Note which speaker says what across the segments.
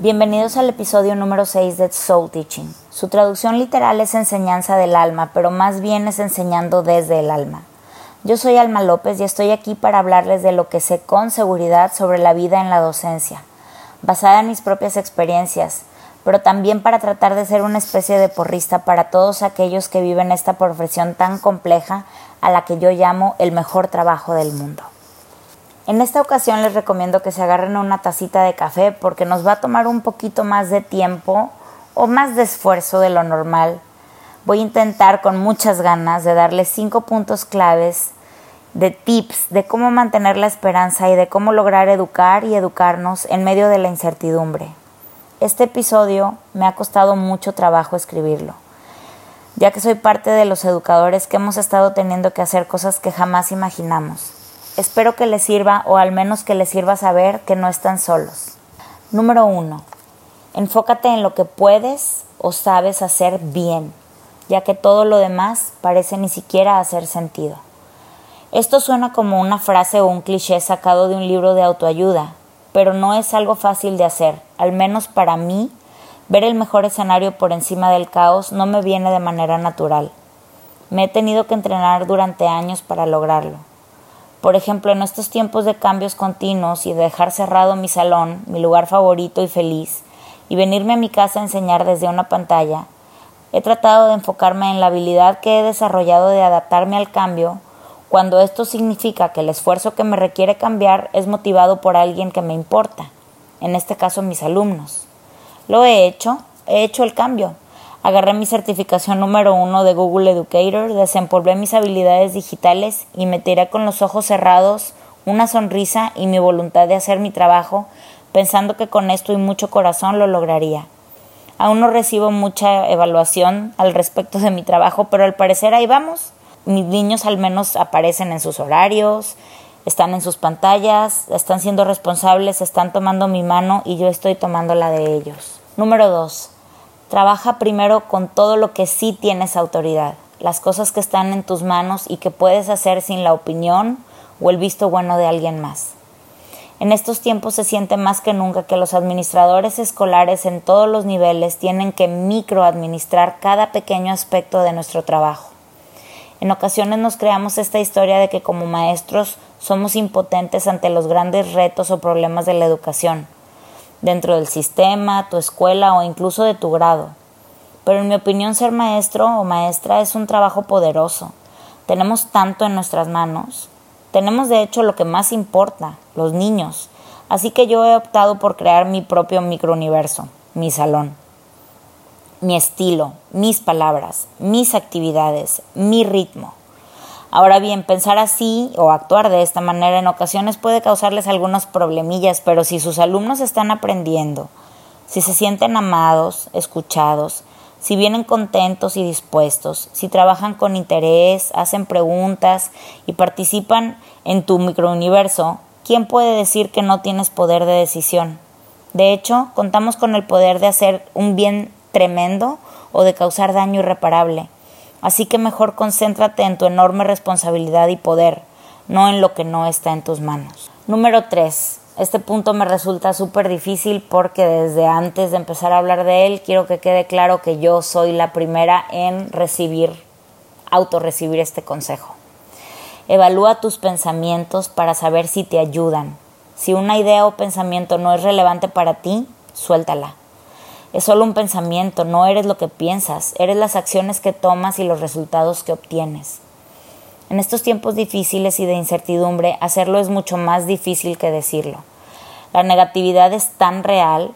Speaker 1: Bienvenidos al episodio número 6 de Soul Teaching. Su traducción literal es enseñanza del alma, pero más bien es enseñando desde el alma. Yo soy Alma López y estoy aquí para hablarles de lo que sé con seguridad sobre la vida en la docencia, basada en mis propias experiencias, pero también para tratar de ser una especie de porrista para todos aquellos que viven esta profesión tan compleja a la que yo llamo el mejor trabajo del mundo. En esta ocasión les recomiendo que se agarren una tacita de café porque nos va a tomar un poquito más de tiempo o más de esfuerzo de lo normal. Voy a intentar con muchas ganas de darles cinco puntos claves de tips de cómo mantener la esperanza y de cómo lograr educar y educarnos en medio de la incertidumbre. Este episodio me ha costado mucho trabajo escribirlo, ya que soy parte de los educadores que hemos estado teniendo que hacer cosas que jamás imaginamos. Espero que les sirva o al menos que les sirva saber que no están solos. Número 1. Enfócate en lo que puedes o sabes hacer bien, ya que todo lo demás parece ni siquiera hacer sentido. Esto suena como una frase o un cliché sacado de un libro de autoayuda, pero no es algo fácil de hacer, al menos para mí. Ver el mejor escenario por encima del caos no me viene de manera natural. Me he tenido que entrenar durante años para lograrlo. Por ejemplo, en estos tiempos de cambios continuos y de dejar cerrado mi salón, mi lugar favorito y feliz, y venirme a mi casa a enseñar desde una pantalla, he tratado de enfocarme en la habilidad que he desarrollado de adaptarme al cambio cuando esto significa que el esfuerzo que me requiere cambiar es motivado por alguien que me importa, en este caso mis alumnos. Lo he hecho, he hecho el cambio, Agarré mi certificación número uno de Google Educator, desempolvé mis habilidades digitales y me tiré con los ojos cerrados, una sonrisa y mi voluntad de hacer mi trabajo, pensando que con esto y mucho corazón lo lograría. Aún no recibo mucha evaluación al respecto de mi trabajo, pero al parecer ahí vamos. Mis niños al menos aparecen en sus horarios, están en sus pantallas, están siendo responsables, están tomando mi mano y yo estoy tomando la de ellos. Número 2. Trabaja primero con todo lo que sí tienes autoridad, las cosas que están en tus manos y que puedes hacer sin la opinión o el visto bueno de alguien más. En estos tiempos se siente más que nunca que los administradores escolares en todos los niveles tienen que microadministrar cada pequeño aspecto de nuestro trabajo. En ocasiones nos creamos esta historia de que como maestros somos impotentes ante los grandes retos o problemas de la educación dentro del sistema, tu escuela o incluso de tu grado. Pero en mi opinión ser maestro o maestra es un trabajo poderoso. Tenemos tanto en nuestras manos. Tenemos de hecho lo que más importa, los niños. Así que yo he optado por crear mi propio microuniverso, mi salón. Mi estilo, mis palabras, mis actividades, mi ritmo. Ahora bien, pensar así o actuar de esta manera en ocasiones puede causarles algunos problemillas, pero si sus alumnos están aprendiendo, si se sienten amados, escuchados, si vienen contentos y dispuestos, si trabajan con interés, hacen preguntas y participan en tu microuniverso, ¿quién puede decir que no tienes poder de decisión? De hecho, contamos con el poder de hacer un bien tremendo o de causar daño irreparable. Así que mejor concéntrate en tu enorme responsabilidad y poder, no en lo que no está en tus manos. Número 3. Este punto me resulta súper difícil porque desde antes de empezar a hablar de él quiero que quede claro que yo soy la primera en recibir, autorrecibir este consejo. Evalúa tus pensamientos para saber si te ayudan. Si una idea o pensamiento no es relevante para ti, suéltala. Es solo un pensamiento, no eres lo que piensas, eres las acciones que tomas y los resultados que obtienes. En estos tiempos difíciles y de incertidumbre, hacerlo es mucho más difícil que decirlo. La negatividad es tan real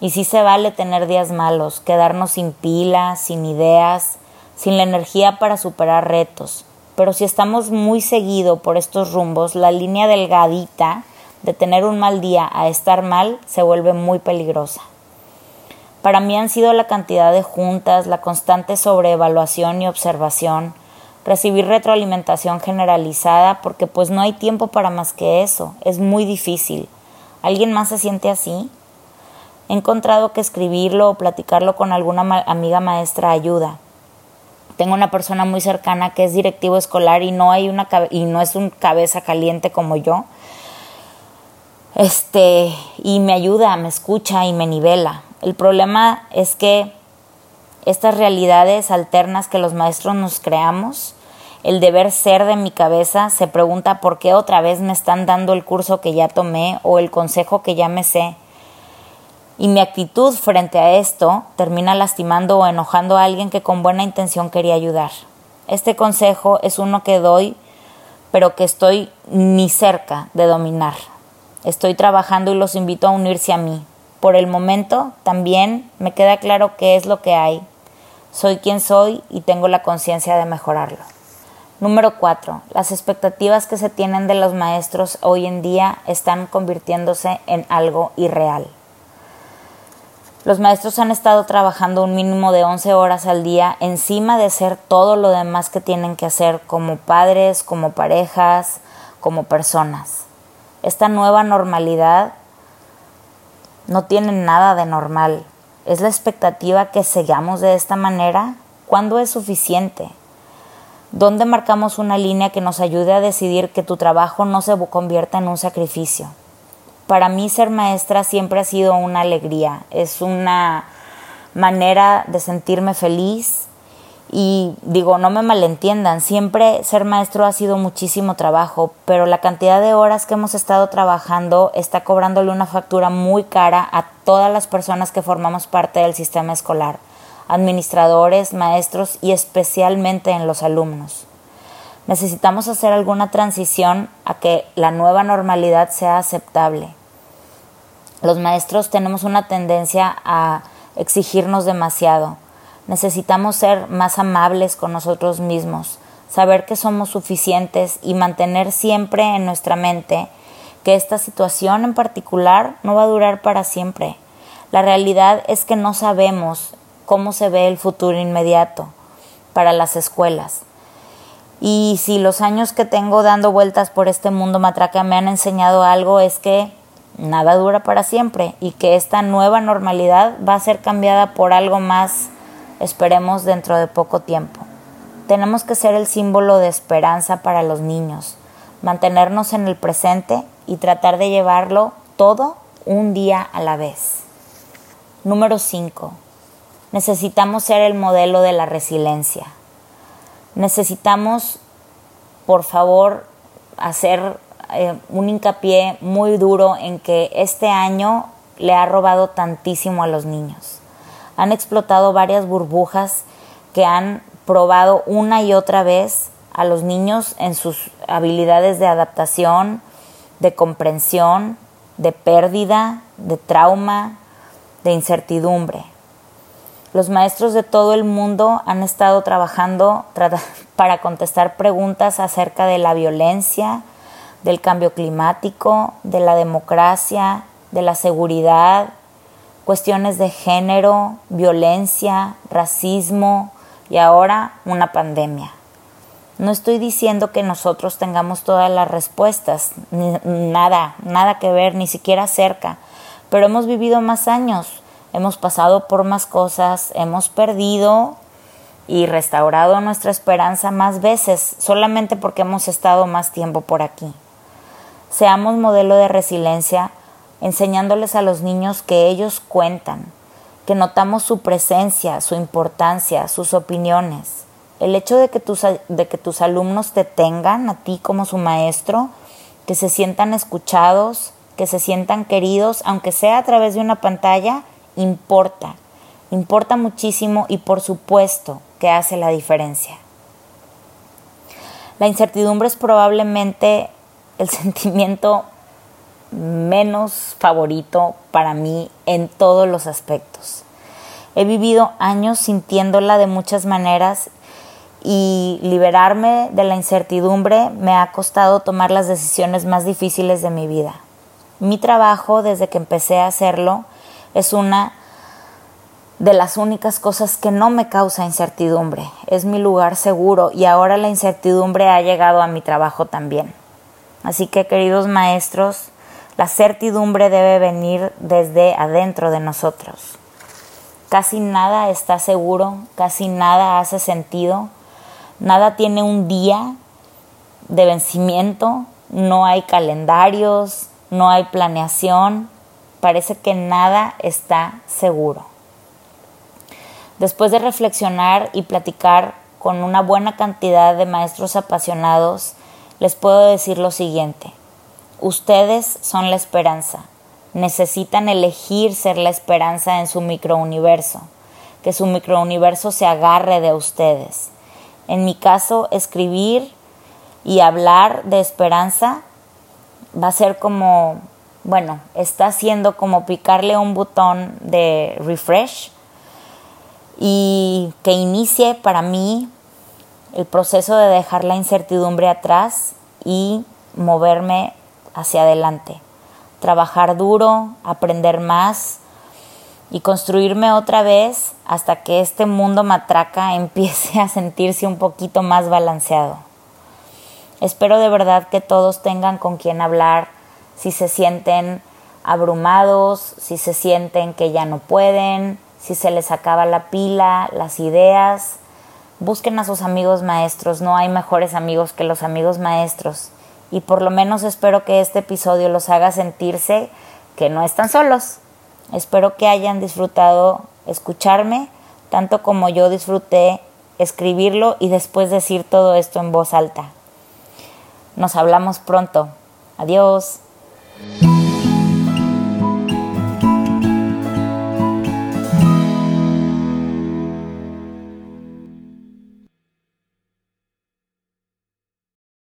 Speaker 1: y sí se vale tener días malos, quedarnos sin pilas, sin ideas, sin la energía para superar retos. Pero si estamos muy seguido por estos rumbos, la línea delgadita de tener un mal día a estar mal se vuelve muy peligrosa. Para mí han sido la cantidad de juntas, la constante sobreevaluación y observación, recibir retroalimentación generalizada, porque pues no hay tiempo para más que eso, es muy difícil. ¿Alguien más se siente así? He encontrado que escribirlo o platicarlo con alguna amiga maestra ayuda. Tengo una persona muy cercana que es directivo escolar y no hay una y no es un cabeza caliente como yo, Este, y me ayuda, me escucha y me nivela. El problema es que estas realidades alternas que los maestros nos creamos, el deber ser de mi cabeza se pregunta por qué otra vez me están dando el curso que ya tomé o el consejo que ya me sé. Y mi actitud frente a esto termina lastimando o enojando a alguien que con buena intención quería ayudar. Este consejo es uno que doy, pero que estoy ni cerca de dominar. Estoy trabajando y los invito a unirse a mí. Por el momento también me queda claro qué es lo que hay. Soy quien soy y tengo la conciencia de mejorarlo. Número 4. Las expectativas que se tienen de los maestros hoy en día están convirtiéndose en algo irreal. Los maestros han estado trabajando un mínimo de 11 horas al día encima de hacer todo lo demás que tienen que hacer como padres, como parejas, como personas. Esta nueva normalidad no tiene nada de normal. ¿Es la expectativa que sigamos de esta manera? ¿Cuándo es suficiente? ¿Dónde marcamos una línea que nos ayude a decidir que tu trabajo no se convierta en un sacrificio? Para mí ser maestra siempre ha sido una alegría, es una manera de sentirme feliz, y digo, no me malentiendan, siempre ser maestro ha sido muchísimo trabajo, pero la cantidad de horas que hemos estado trabajando está cobrándole una factura muy cara a todas las personas que formamos parte del sistema escolar, administradores, maestros y especialmente en los alumnos. Necesitamos hacer alguna transición a que la nueva normalidad sea aceptable. Los maestros tenemos una tendencia a exigirnos demasiado Necesitamos ser más amables con nosotros mismos, saber que somos suficientes y mantener siempre en nuestra mente que esta situación en particular no va a durar para siempre. La realidad es que no sabemos cómo se ve el futuro inmediato para las escuelas. Y si los años que tengo dando vueltas por este mundo matraca me han enseñado algo es que nada dura para siempre y que esta nueva normalidad va a ser cambiada por algo más esperemos dentro de poco tiempo. Tenemos que ser el símbolo de esperanza para los niños, mantenernos en el presente y tratar de llevarlo todo un día a la vez. Número 5. Necesitamos ser el modelo de la resiliencia. Necesitamos, por favor, hacer eh, un hincapié muy duro en que este año le ha robado tantísimo a los niños han explotado varias burbujas que han probado una y otra vez a los niños en sus habilidades de adaptación, de comprensión, de pérdida, de trauma, de incertidumbre. Los maestros de todo el mundo han estado trabajando para contestar preguntas acerca de la violencia, del cambio climático, de la democracia, de la seguridad, cuestiones de género, violencia, racismo y ahora una pandemia. No estoy diciendo que nosotros tengamos todas las respuestas, nada, nada que ver, ni siquiera cerca, pero hemos vivido más años, hemos pasado por más cosas, hemos perdido y restaurado nuestra esperanza más veces, solamente porque hemos estado más tiempo por aquí. Seamos modelo de resiliencia enseñándoles a los niños que ellos cuentan, que notamos su presencia, su importancia, sus opiniones. El hecho de que tus, alumnos te tengan a ti como su maestro, que se sientan escuchados, que se sientan queridos, aunque sea a través de una pantalla, importa. Importa muchísimo y por supuesto que hace la diferencia. La incertidumbre es probablemente el sentimiento menos favorito para mí en todos los aspectos. He vivido años sintiéndola de muchas maneras y liberarme de la incertidumbre me ha costado tomar las decisiones más difíciles de mi vida. Mi trabajo, desde que empecé a hacerlo, es una de las únicas cosas que no me causa incertidumbre. Es mi lugar seguro y ahora la incertidumbre ha llegado a mi trabajo también. Así que, queridos maestros, la certidumbre debe venir desde adentro de nosotros. Casi nada está seguro, casi nada hace sentido, nada tiene un día de vencimiento, no hay calendarios, no hay planeación, parece que nada está seguro. Después de reflexionar y platicar con una buena cantidad de maestros apasionados, les puedo decir lo siguiente. Ustedes son la esperanza. Necesitan elegir ser la esperanza en su microuniverso, que su microuniverso se agarre de ustedes. En mi caso, escribir y hablar de esperanza va a ser como, bueno, está haciendo como picarle un botón de refresh y que inicie para mí el proceso de dejar la incertidumbre atrás y moverme hacia adelante. Trabajar duro, aprender más y construirme otra vez hasta que este mundo matraca empiece a sentirse un poquito más balanceado. Espero de verdad que todos tengan con quien hablar si se sienten abrumados, si se sienten que ya no pueden, si se les acaba la pila, las ideas. Busquen a sus amigos maestros, no hay mejores amigos que los amigos maestros. Y por lo menos espero que este episodio los haga sentirse que no están solos. Espero que hayan disfrutado escucharme, tanto como yo disfruté escribirlo y después decir todo esto en voz alta. Nos hablamos pronto. Adiós.